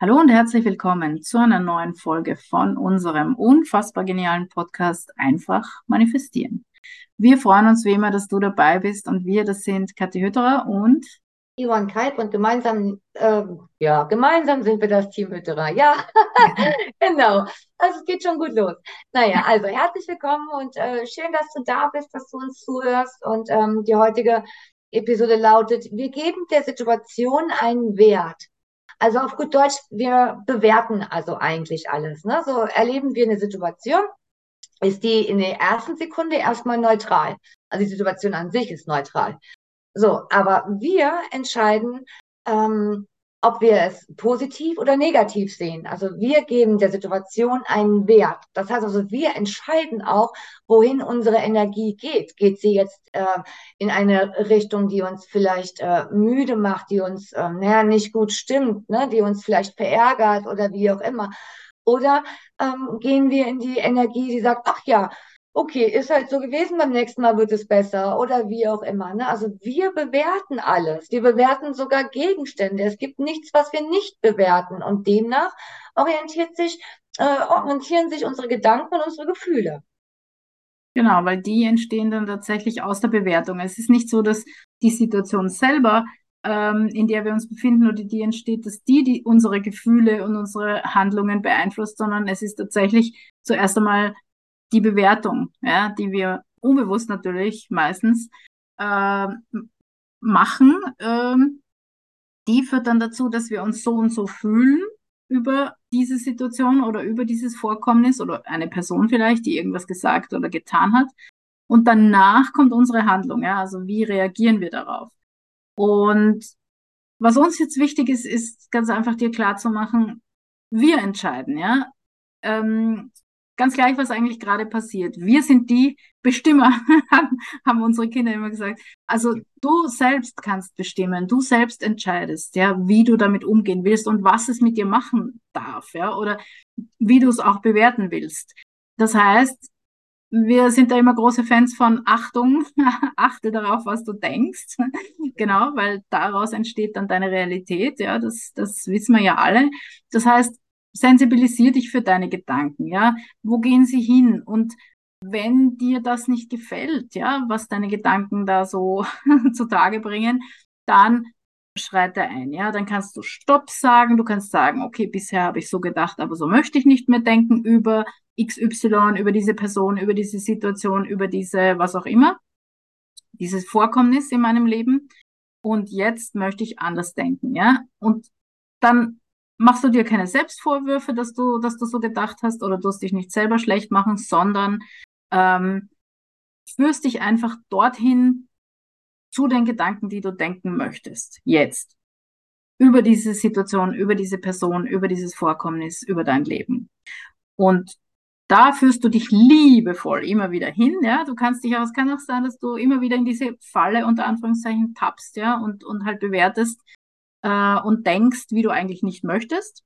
Hallo und herzlich willkommen zu einer neuen Folge von unserem unfassbar genialen Podcast Einfach manifestieren. Wir freuen uns wie immer, dass du dabei bist und wir, das sind Kathi Hütterer und Ivan Kalb und gemeinsam, äh, ja, gemeinsam sind wir das Team Hütterer. Ja, genau. Also es geht schon gut los. Naja, also herzlich willkommen und äh, schön, dass du da bist, dass du uns zuhörst. Und ähm, die heutige Episode lautet, wir geben der Situation einen Wert. Also auf gut Deutsch, wir bewerten also eigentlich alles. Ne? So erleben wir eine Situation, ist die in der ersten Sekunde erstmal neutral. Also die Situation an sich ist neutral. So, aber wir entscheiden, ähm, ob wir es positiv oder negativ sehen. Also wir geben der Situation einen Wert. Das heißt also, wir entscheiden auch, wohin unsere Energie geht. Geht sie jetzt äh, in eine Richtung, die uns vielleicht äh, müde macht, die uns äh, naja, nicht gut stimmt, ne? die uns vielleicht verärgert oder wie auch immer. Oder ähm, gehen wir in die Energie, die sagt, ach ja, okay, ist halt so gewesen, beim nächsten Mal wird es besser oder wie auch immer. Ne? Also wir bewerten alles. Wir bewerten sogar Gegenstände. Es gibt nichts, was wir nicht bewerten. Und demnach orientiert sich, äh, orientieren sich unsere Gedanken und unsere Gefühle. Genau, weil die entstehen dann tatsächlich aus der Bewertung. Es ist nicht so, dass die Situation selber, ähm, in der wir uns befinden oder die entsteht, dass die, die unsere Gefühle und unsere Handlungen beeinflusst, sondern es ist tatsächlich zuerst einmal die Bewertung, ja, die wir unbewusst natürlich meistens äh, machen, äh, die führt dann dazu, dass wir uns so und so fühlen über diese Situation oder über dieses Vorkommnis oder eine Person vielleicht, die irgendwas gesagt oder getan hat. Und danach kommt unsere Handlung, ja, also wie reagieren wir darauf? Und was uns jetzt wichtig ist, ist ganz einfach dir klar zu machen, wir entscheiden, ja. Ähm, ganz gleich, was eigentlich gerade passiert. Wir sind die Bestimmer, haben unsere Kinder immer gesagt. Also du selbst kannst bestimmen, du selbst entscheidest, ja, wie du damit umgehen willst und was es mit dir machen darf, ja, oder wie du es auch bewerten willst. Das heißt, wir sind da immer große Fans von Achtung, achte darauf, was du denkst. genau, weil daraus entsteht dann deine Realität, ja, das, das wissen wir ja alle. Das heißt, sensibilisier dich für deine Gedanken, ja. Wo gehen sie hin? Und wenn dir das nicht gefällt, ja, was deine Gedanken da so zutage bringen, dann schreite ein, ja. Dann kannst du Stopp sagen, du kannst sagen, okay, bisher habe ich so gedacht, aber so möchte ich nicht mehr denken über XY, über diese Person, über diese Situation, über diese, was auch immer, dieses Vorkommnis in meinem Leben. Und jetzt möchte ich anders denken, ja. Und dann machst du dir keine Selbstvorwürfe, dass du, dass du so gedacht hast oder du dich nicht selber schlecht machen, sondern ähm, führst dich einfach dorthin zu den Gedanken, die du denken möchtest. Jetzt. Über diese Situation, über diese Person, über dieses Vorkommnis, über dein Leben. Und da führst du dich liebevoll immer wieder hin, ja. Du kannst dich auch, es kann auch sein, dass du immer wieder in diese Falle unter Anführungszeichen tappst, ja, und, und halt bewertest, äh, und denkst, wie du eigentlich nicht möchtest,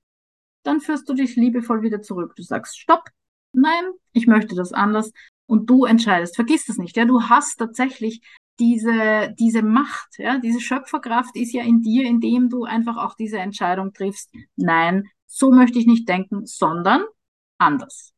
dann führst du dich liebevoll wieder zurück. Du sagst, stopp, nein, ich möchte das anders und du entscheidest. Vergiss das nicht, ja, du hast tatsächlich diese, diese Macht, ja, diese Schöpferkraft ist ja in dir, indem du einfach auch diese Entscheidung triffst. Nein, so möchte ich nicht denken, sondern anders.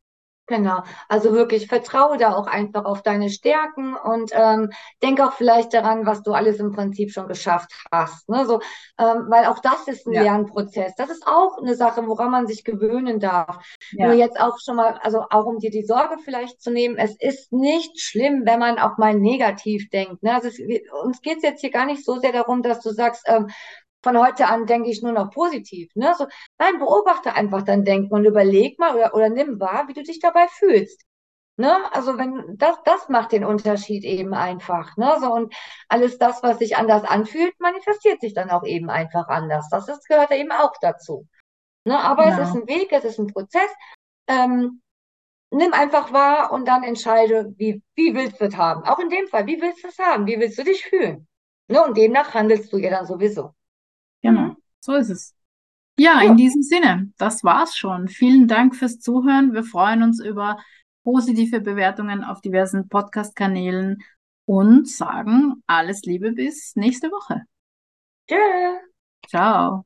Genau, also wirklich vertraue da auch einfach auf deine Stärken und ähm, denk auch vielleicht daran, was du alles im Prinzip schon geschafft hast. Ne? So, ähm, weil auch das ist ein ja. Lernprozess. Das ist auch eine Sache, woran man sich gewöhnen darf. Ja. Nur jetzt auch schon mal, also auch um dir die Sorge vielleicht zu nehmen, es ist nicht schlimm, wenn man auch mal negativ denkt. Ne? Also es, uns geht es jetzt hier gar nicht so sehr darum, dass du sagst, ähm, von heute an denke ich nur noch positiv. Ne? So, nein, beobachte einfach dein Denken und überleg mal oder, oder nimm wahr, wie du dich dabei fühlst. Ne? Also wenn das, das macht den Unterschied eben einfach. Ne? So, und alles das, was sich anders anfühlt, manifestiert sich dann auch eben einfach anders. Das ist, gehört eben auch dazu. Ne? Aber genau. es ist ein Weg, es ist ein Prozess. Ähm, nimm einfach wahr und dann entscheide, wie, wie willst du es haben. Auch in dem Fall, wie willst du es haben? Wie willst du dich fühlen? Ne? Und demnach handelst du ja dann sowieso. Genau, so ist es. Ja, in diesem Sinne, das war's schon. Vielen Dank fürs Zuhören. Wir freuen uns über positive Bewertungen auf diversen Podcast-Kanälen und sagen alles Liebe bis nächste Woche. Tschö. Ciao.